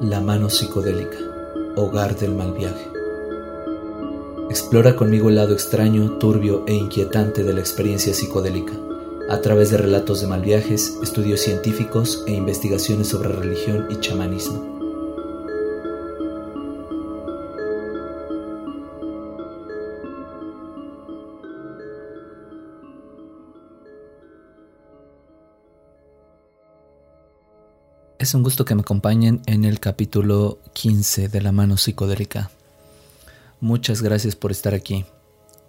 La mano psicodélica, hogar del mal viaje. Explora conmigo el lado extraño, turbio e inquietante de la experiencia psicodélica, a través de relatos de mal viajes, estudios científicos e investigaciones sobre religión y chamanismo. Es un gusto que me acompañen en el capítulo 15 de La mano psicodélica. Muchas gracias por estar aquí.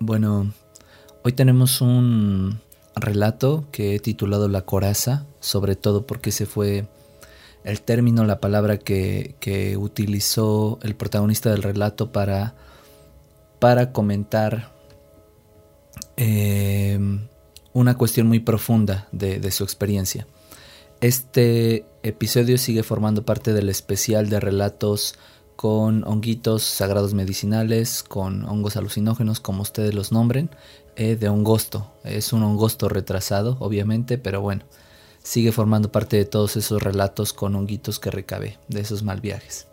Bueno, hoy tenemos un relato que he titulado La coraza, sobre todo porque ese fue el término, la palabra que, utilizó el protagonista del relato para, para comentar eh, una cuestión muy profunda de su experiencia. Este episodio sigue formando parte del especial de relatos con honguitos sagrados medicinales, con hongos alucinógenos, como ustedes los nombren, eh, de hongosto. Es un hongosto retrasado, obviamente, pero bueno, sigue formando parte de todos esos relatos con honguitos que recabé, de esos mal viajes.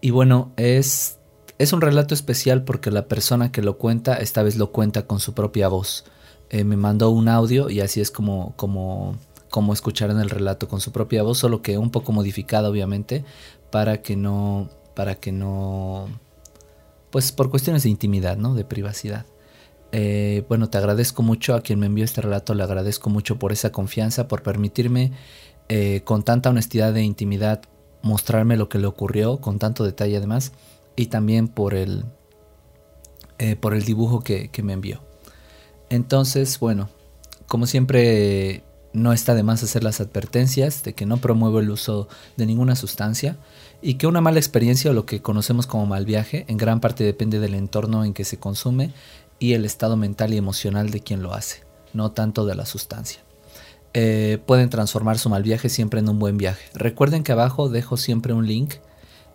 Y bueno, es, es un relato especial porque la persona que lo cuenta, esta vez lo cuenta con su propia voz. Eh, me mandó un audio y así es como, como como escucharon el relato con su propia voz, solo que un poco modificada obviamente para que no para que no pues por cuestiones de intimidad, ¿no? De privacidad. Eh, bueno, te agradezco mucho a quien me envió este relato, le agradezco mucho por esa confianza, por permitirme eh, con tanta honestidad e intimidad mostrarme lo que le ocurrió, con tanto detalle además, y también por el, eh, por el dibujo que, que me envió. Entonces, bueno, como siempre no está de más hacer las advertencias de que no promuevo el uso de ninguna sustancia y que una mala experiencia o lo que conocemos como mal viaje en gran parte depende del entorno en que se consume y el estado mental y emocional de quien lo hace, no tanto de la sustancia. Eh, pueden transformar su mal viaje siempre en un buen viaje. Recuerden que abajo dejo siempre un link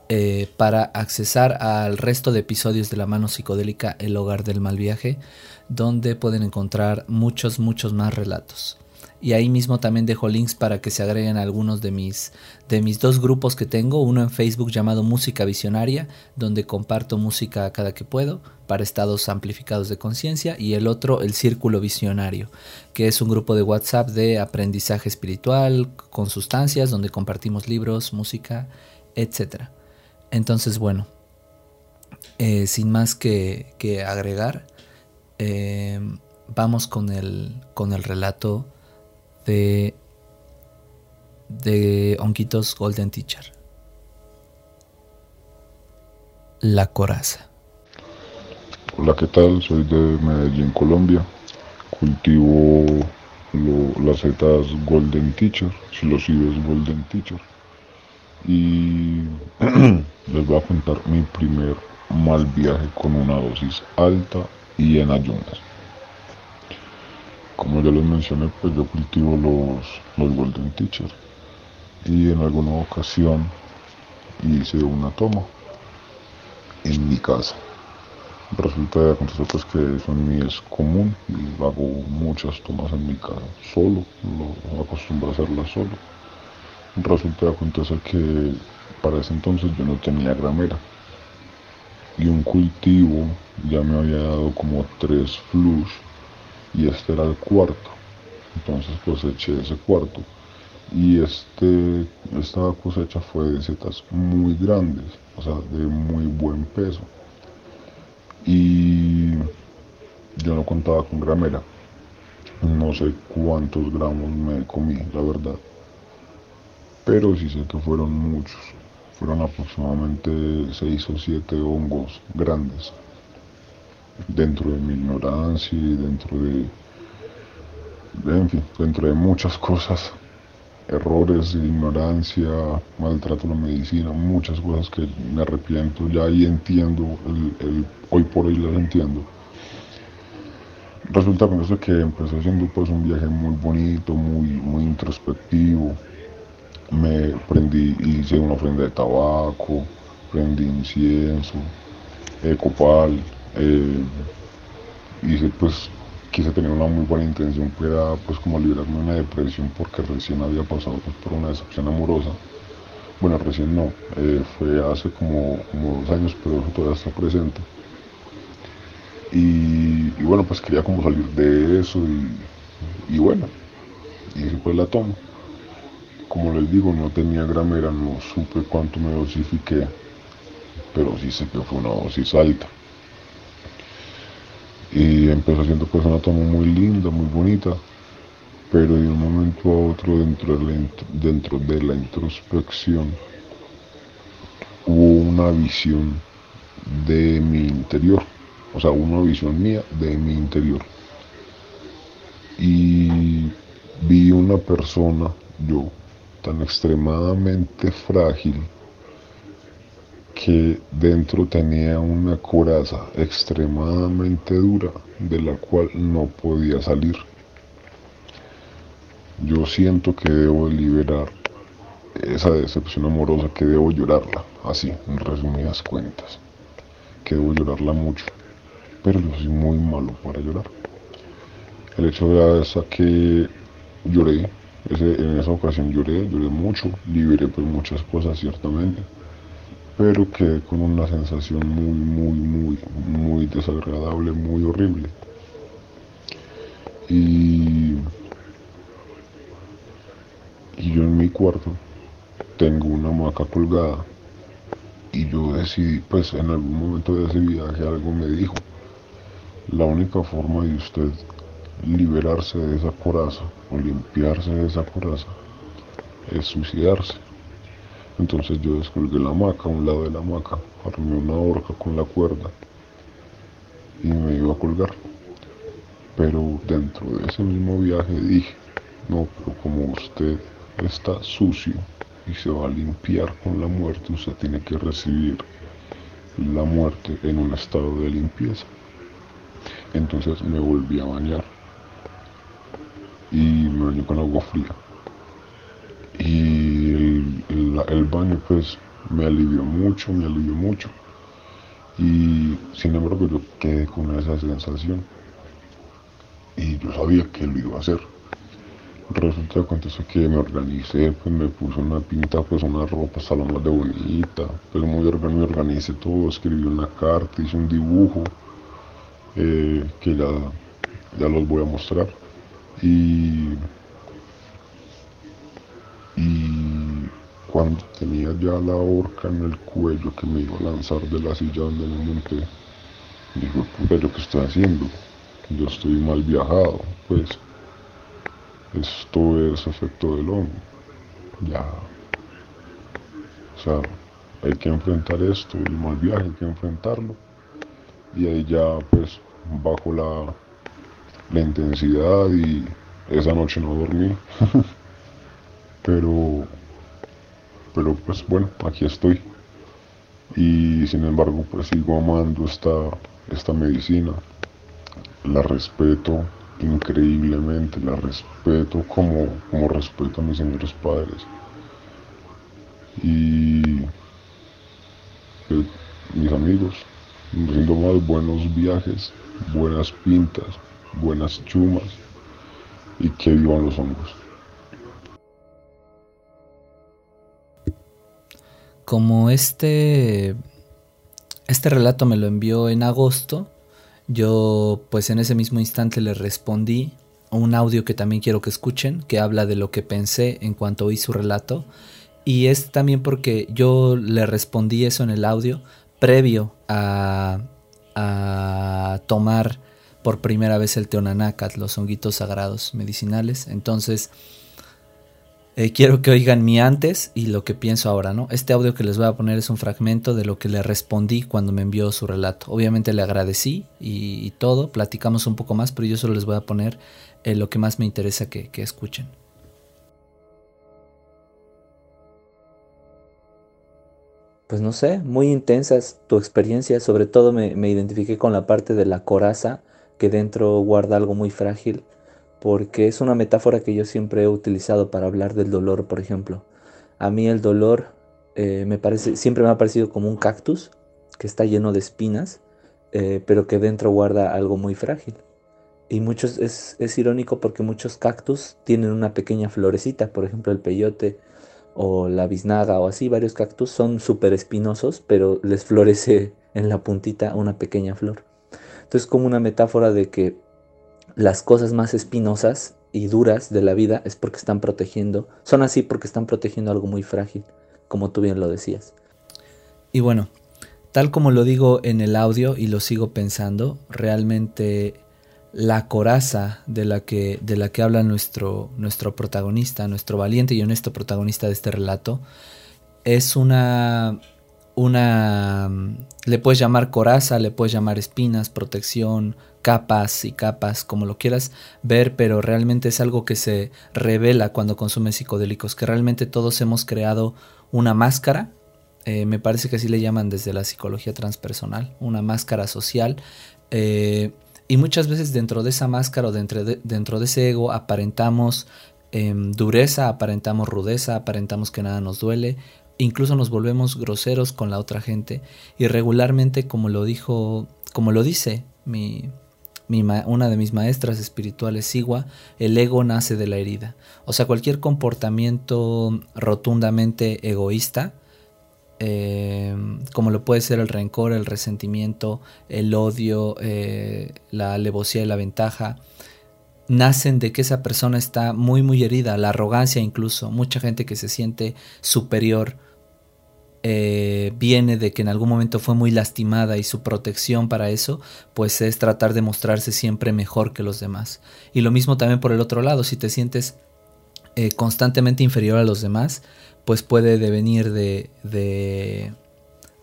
eh, para accesar al resto de episodios de la mano psicodélica El hogar del mal viaje, donde pueden encontrar muchos, muchos más relatos y ahí mismo también dejo links para que se agreguen algunos de mis, de mis dos grupos que tengo, uno en Facebook llamado Música Visionaria, donde comparto música cada que puedo para estados amplificados de conciencia, y el otro el Círculo Visionario, que es un grupo de WhatsApp de aprendizaje espiritual con sustancias, donde compartimos libros, música, etc. Entonces, bueno, eh, sin más que, agregar, eh, vamos con el, con el relato de, de Honquitos Golden Teacher. La coraza. Hola, ¿qué tal? Soy de Medellín, Colombia. Cultivo las setas Golden Teacher, silosides Golden Teacher. Y les voy a contar mi primer mal viaje con una dosis alta y en ayunas. Como ya les mencioné, pues yo cultivo los, los Golden Teacher y en alguna ocasión hice una toma en mi casa. Resulta de acontecer pues que eso en mí es común y hago muchas tomas en mi casa solo, lo acostumbro a hacerlas solo. Resulta de acontecer que para ese entonces yo no tenía gramera y un cultivo ya me había dado como tres flus y este era el cuarto. Entonces coseché ese cuarto. Y este, esta cosecha fue de setas muy grandes, o sea, de muy buen peso. Y yo no contaba con gramera. No sé cuántos gramos me comí, la verdad. Pero sí sé que fueron muchos. Fueron aproximadamente 6 o 7 hongos grandes dentro de mi ignorancia y dentro de, en fin, dentro de muchas cosas, errores, ignorancia, maltrato a la medicina, muchas cosas que me arrepiento, ya ahí entiendo, hoy por hoy las entiendo. Resulta con eso que empecé haciendo pues un viaje muy bonito, muy, muy introspectivo. Me prendí, hice una ofrenda de tabaco, prendí incienso, copal, eh, y pues quise tener una muy buena intención, que era pues como liberarme de una depresión porque recién había pasado pues, por una decepción amorosa. Bueno, recién no, eh, fue hace como, dos años, pero todavía está presente. Y, bueno, pues quería como salir de eso y, bueno, y después la tomo. Como les digo, no tenía gramera, no supe cuánto me dosifiqué, pero sí sé que fue una dosis alta. Y empezó siendo pues una toma muy linda, muy bonita, pero de un momento a otro dentro de la, dentro de la introspección hubo una visión de mi interior, o sea, una visión mía de mi interior. Y vi una persona, yo, tan extremadamente frágil, que dentro tenía una coraza extremadamente dura de la cual no podía salir. Yo siento que debo liberar esa decepción amorosa, que debo llorarla, así, en resumidas cuentas, que debo llorarla mucho, pero yo soy muy malo para llorar. El hecho de esa que lloré, en esa ocasión lloré, lloré mucho, liberé pues muchas cosas ciertamente pero quedé con una sensación muy, muy, muy, muy desagradable, muy horrible. Y, y yo en mi cuarto tengo una hamaca colgada y yo decidí, pues en algún momento de ese viaje algo me dijo, la única forma de usted liberarse de esa coraza o limpiarse de esa coraza es suicidarse. Entonces yo descolgué la hamaca, un lado de la hamaca, armé una horca con la cuerda y me iba a colgar. Pero dentro de ese mismo viaje dije, no, pero como usted está sucio y se va a limpiar con la muerte, usted tiene que recibir la muerte en un estado de limpieza. Entonces me volví a bañar y me bañé con agua fría. Y el, baño pues me alivió mucho, me alivió mucho. Y sin embargo yo quedé con esa sensación. Y yo sabía que lo iba a hacer. Resulta que me organicé, pues me puse una pinta, pues una ropa salón de bonita, pero muy me organicé todo, escribí una carta, hice un dibujo eh, que ya, ya los voy a mostrar. Y cuando tenía ya la horca en el cuello que me iba a lanzar de la silla donde me monté, digo, puta, ¿yo qué estoy haciendo? Yo estoy mal viajado, pues. Esto es efecto del hongo. Ya. O sea, hay que enfrentar esto, el mal viaje, hay que enfrentarlo. Y ahí ya, pues, bajo la intensidad y esa noche no dormí. Pero pero pues bueno, aquí estoy. Y sin embargo, pues sigo amando esta, esta medicina. La respeto increíblemente, la respeto como, como respeto a mis señores padres. Y pues, mis amigos, rindo más buenos viajes, buenas pintas, buenas chumas y que vivan los hongos. Como este, este relato me lo envió en agosto, yo pues en ese mismo instante le respondí un audio que también quiero que escuchen, que habla de lo que pensé en cuanto oí su relato. Y es también porque yo le respondí eso en el audio previo a, a tomar por primera vez el teonanacat, los honguitos sagrados medicinales. Entonces, eh, quiero que oigan mi antes y lo que pienso ahora, ¿no? Este audio que les voy a poner es un fragmento de lo que le respondí cuando me envió su relato. Obviamente le agradecí y, todo, platicamos un poco más, pero yo solo les voy a poner eh, lo que más me interesa que, escuchen. Pues no sé, muy intensas tu experiencia, sobre todo me, me identifiqué con la parte de la coraza que dentro guarda algo muy frágil porque es una metáfora que yo siempre he utilizado para hablar del dolor, por ejemplo. A mí el dolor eh, me parece, siempre me ha parecido como un cactus que está lleno de espinas, eh, pero que dentro guarda algo muy frágil. Y muchos, es, es, irónico porque muchos cactus tienen una pequeña florecita, por ejemplo el peyote o la biznaga o así, varios cactus son súper espinosos, pero les florece en la puntita una pequeña flor. Entonces como una metáfora de que las cosas más espinosas y duras de la vida es porque están protegiendo, son así porque están protegiendo algo muy frágil, como tú bien lo decías. Y bueno, tal como lo digo en el audio y lo sigo pensando, realmente la coraza de la que, de la que habla nuestro, nuestro protagonista, nuestro valiente y honesto protagonista de este relato, es una, una, le puedes llamar coraza, le puedes llamar espinas, protección, capas y capas, como lo quieras ver, pero realmente es algo que se revela cuando consumes psicodélicos, que realmente todos hemos creado una máscara, eh, me parece que así le llaman desde la psicología transpersonal, una máscara social, eh, y muchas veces dentro de esa máscara o dentro de, dentro de ese ego aparentamos em, dureza, aparentamos rudeza, aparentamos que nada nos duele, incluso nos volvemos groseros con la otra gente y regularmente como lo dijo, como lo dice mi, una de mis maestras espirituales, Sigua, el ego nace de la herida. O sea, cualquier comportamiento rotundamente egoísta eh, como lo puede ser el rencor, el resentimiento, el odio, eh, la alevosía y la ventaja, nacen de que esa persona está muy muy herida, la arrogancia incluso, mucha gente que se siente superior eh, viene de que en algún momento fue muy lastimada y su protección para eso pues es tratar de mostrarse siempre mejor que los demás. Y lo mismo también por el otro lado, si te sientes constantemente inferior a los demás, pues puede devenir de, de,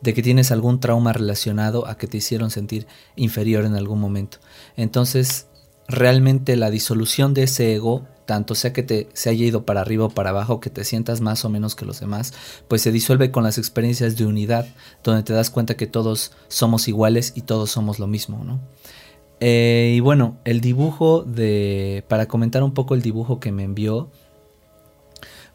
de, que tienes algún trauma relacionado a que te hicieron sentir inferior en algún momento. Entonces, realmente la disolución de ese ego, tanto sea que te se haya ido para arriba o para abajo, que te sientas más o menos que los demás, pues se disuelve con las experiencias de unidad, donde te das cuenta que todos somos iguales y todos somos lo mismo, ¿no? Eh, y bueno, el dibujo de. Para comentar un poco el dibujo que me envió,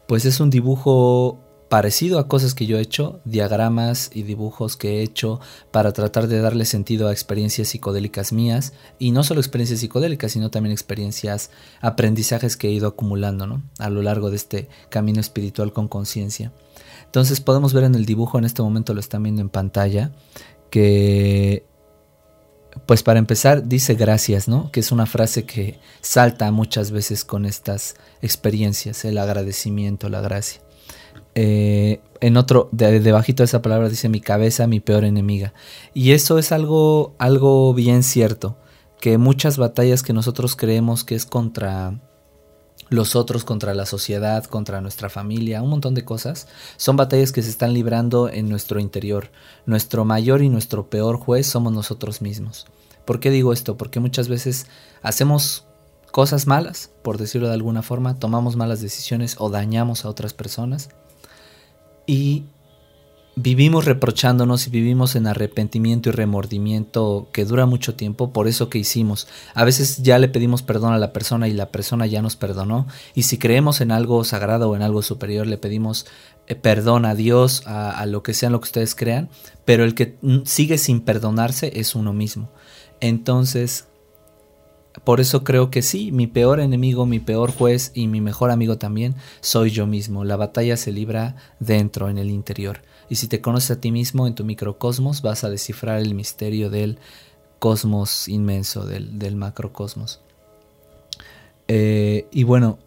pues es un dibujo parecido a cosas que yo he hecho, diagramas y dibujos que he hecho para tratar de darle sentido a experiencias psicodélicas mías, y no solo experiencias psicodélicas, sino también experiencias, aprendizajes que he ido acumulando ¿no? a lo largo de este camino espiritual con conciencia. Entonces podemos ver en el dibujo, en este momento lo están viendo en pantalla, que pues para empezar dice gracias, ¿no? Que es una frase que salta muchas veces con estas experiencias, el agradecimiento, la gracia. Eh, en otro, de, de esa palabra dice mi cabeza, mi peor enemiga. Y eso es algo, algo bien cierto, que muchas batallas que nosotros creemos que es contra los otros, contra la sociedad, contra nuestra familia, un montón de cosas, son batallas que se están librando en nuestro interior. Nuestro mayor y nuestro peor juez somos nosotros mismos. ¿Por qué digo esto? Porque muchas veces hacemos cosas malas, por decirlo de alguna forma, tomamos malas decisiones o dañamos a otras personas y vivimos reprochándonos y vivimos en arrepentimiento y remordimiento que dura mucho tiempo por eso que hicimos. A veces ya le pedimos perdón a la persona y la persona ya nos perdonó. Y si creemos en algo sagrado o en algo superior, le pedimos eh, perdón a Dios, a, lo que sea lo que ustedes crean. Pero el que sigue sin perdonarse es uno mismo. Entonces, por eso creo que sí, mi peor enemigo, mi peor juez y mi mejor amigo también soy yo mismo. La batalla se libra dentro, en el interior. Y si te conoces a ti mismo en tu microcosmos, vas a descifrar el misterio del cosmos inmenso, del, macrocosmos. Eh, y bueno,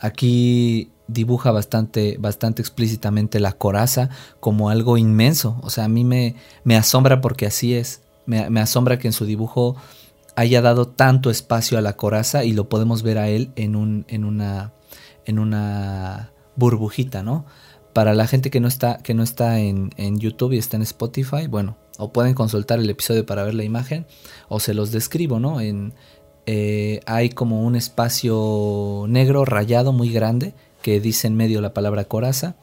aquí dibuja bastante, bastante explícitamente la coraza como algo inmenso. O sea, a mí me, asombra porque así es. Me, asombra que en su dibujo haya dado tanto espacio a la coraza y lo podemos ver a él en, un, en, una, en una burbujita, ¿no? Para la gente que no está, que no está en, YouTube y está en Spotify, bueno, o pueden consultar el episodio para ver la imagen, o se los describo, ¿no? En, eh, hay como un espacio negro rayado muy grande que dice en medio la palabra coraza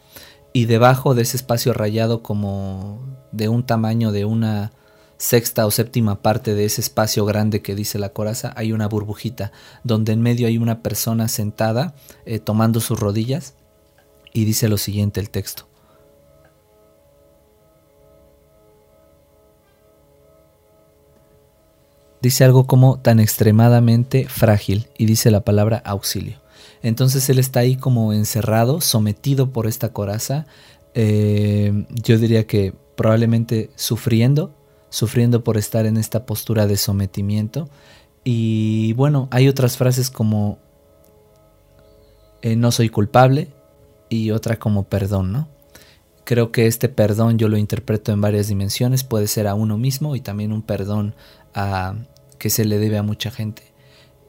y debajo de ese espacio rayado como de un tamaño de una sexta o séptima parte de ese espacio grande que dice la coraza hay una burbujita donde en medio hay una persona sentada eh, tomando sus rodillas y dice lo siguiente el texto. Dice algo como tan extremadamente frágil y dice la palabra auxilio. Entonces él está ahí como encerrado, sometido por esta coraza. Eh, yo diría que probablemente sufriendo, sufriendo por estar en esta postura de sometimiento. Y bueno, hay otras frases como eh, no soy culpable y otra como perdón, ¿no? Creo que este perdón yo lo interpreto en varias dimensiones, puede ser a uno mismo y también un perdón a, que se le debe a mucha gente.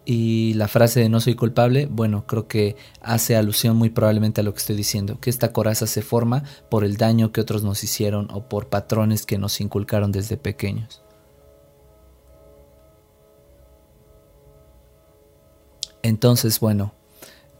Y la frase de no soy culpable, bueno, creo que hace alusión muy probablemente a lo que estoy diciendo, que esta coraza se forma por el daño que otros nos hicieron o por patrones que nos inculcaron desde pequeños. Entonces, bueno,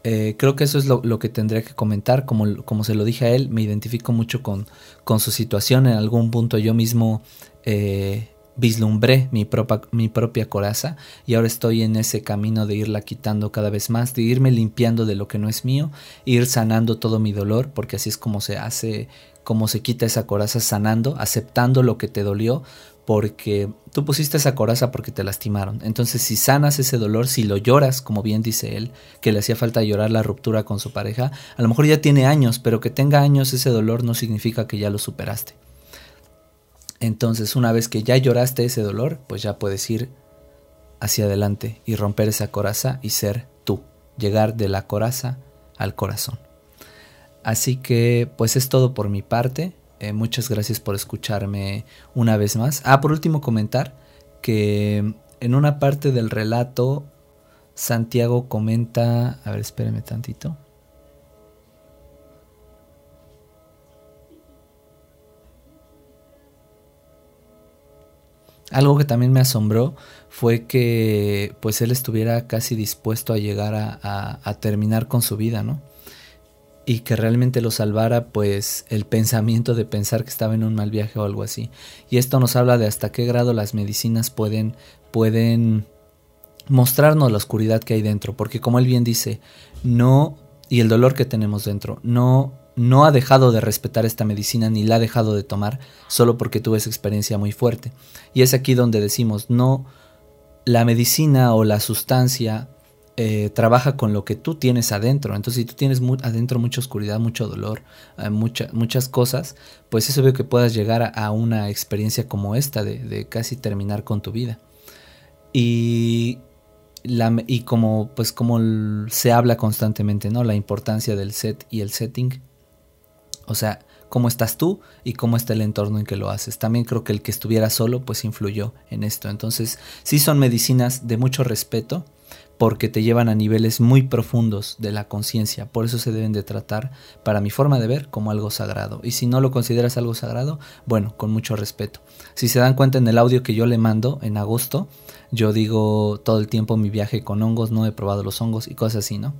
eh, creo que eso es lo, que tendría que comentar. Como, como, se lo dije a él, me identifico mucho con, con su situación. En algún punto yo mismo eh, vislumbré mi, mi propia coraza y ahora estoy en ese camino de irla quitando cada vez más, de irme limpiando de lo que no es mío, ir sanando todo mi dolor, porque así es como se hace, como se quita esa coraza sanando, aceptando lo que te dolió, porque tú pusiste esa coraza porque te lastimaron. Entonces, si sanas ese dolor, si lo lloras, como bien dice él, que le hacía falta llorar la ruptura con su pareja, a lo mejor ya tiene años, pero que tenga años ese dolor no significa que ya lo superaste. Entonces, una vez que ya lloraste ese dolor, pues ya puedes ir hacia adelante y romper esa coraza y ser tú, llegar de la coraza al corazón. Así que, pues es todo por mi parte. Eh, muchas gracias por escucharme una vez más. Ah, por último comentar que en una parte del relato Santiago comenta, a ver, espéreme tantito. Algo que también me asombró fue que pues él estuviera casi dispuesto a llegar a, a terminar con su vida, ¿no? y que realmente lo salvara pues el pensamiento de pensar que estaba en un mal viaje o algo así. Y esto nos habla de hasta qué grado las medicinas pueden pueden mostrarnos la oscuridad que hay dentro, porque como él bien dice, no y el dolor que tenemos dentro, no no ha dejado de respetar esta medicina ni la ha dejado de tomar solo porque tuve esa experiencia muy fuerte. Y es aquí donde decimos, no la medicina o la sustancia eh, trabaja con lo que tú tienes adentro. Entonces, si tú tienes adentro mucha oscuridad, mucho dolor, eh, muchas cosas, pues eso veo que puedas llegar a, una experiencia como esta, de, casi terminar con tu vida. Y, la, y como, pues como se habla constantemente, ¿no? La importancia del set y el setting. O sea, cómo estás tú y cómo está el entorno en que lo haces. También creo que el que estuviera solo, pues influyó en esto. Entonces, sí son medicinas de mucho respeto porque te llevan a niveles muy profundos de la conciencia. Por eso se deben de tratar, para mi forma de ver, como algo sagrado. Y si no lo consideras algo sagrado, bueno, con mucho respeto. Si se dan cuenta en el audio que yo le mando en agosto, yo digo todo el tiempo mi viaje con hongos, no he probado los hongos y cosas así, ¿no?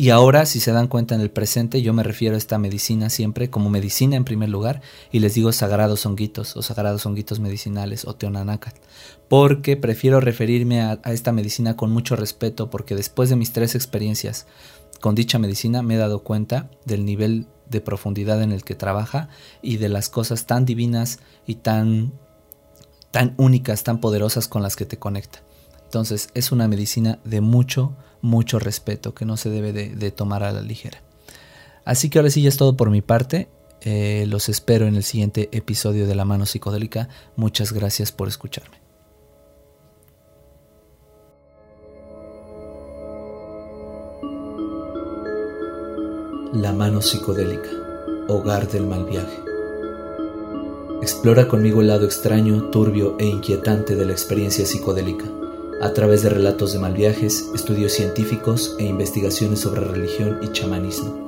Y ahora, si se dan cuenta en el presente, yo me refiero a esta medicina siempre como medicina en primer lugar y les digo sagrados honguitos o sagrados honguitos medicinales o teonanácat, porque prefiero referirme a, esta medicina con mucho respeto porque después de mis tres experiencias con dicha medicina me he dado cuenta del nivel de profundidad en el que trabaja y de las cosas tan divinas y tan tan únicas, tan poderosas con las que te conecta. Entonces es una medicina de mucho, mucho respeto que no se debe de, tomar a la ligera. Así que ahora sí ya es todo por mi parte. Eh, los espero en el siguiente episodio de La Mano Psicodélica. Muchas gracias por escucharme. La Mano Psicodélica, Hogar del Mal Viaje. Explora conmigo el lado extraño, turbio e inquietante de la experiencia psicodélica a través de relatos de mal viajes, estudios científicos e investigaciones sobre religión y chamanismo.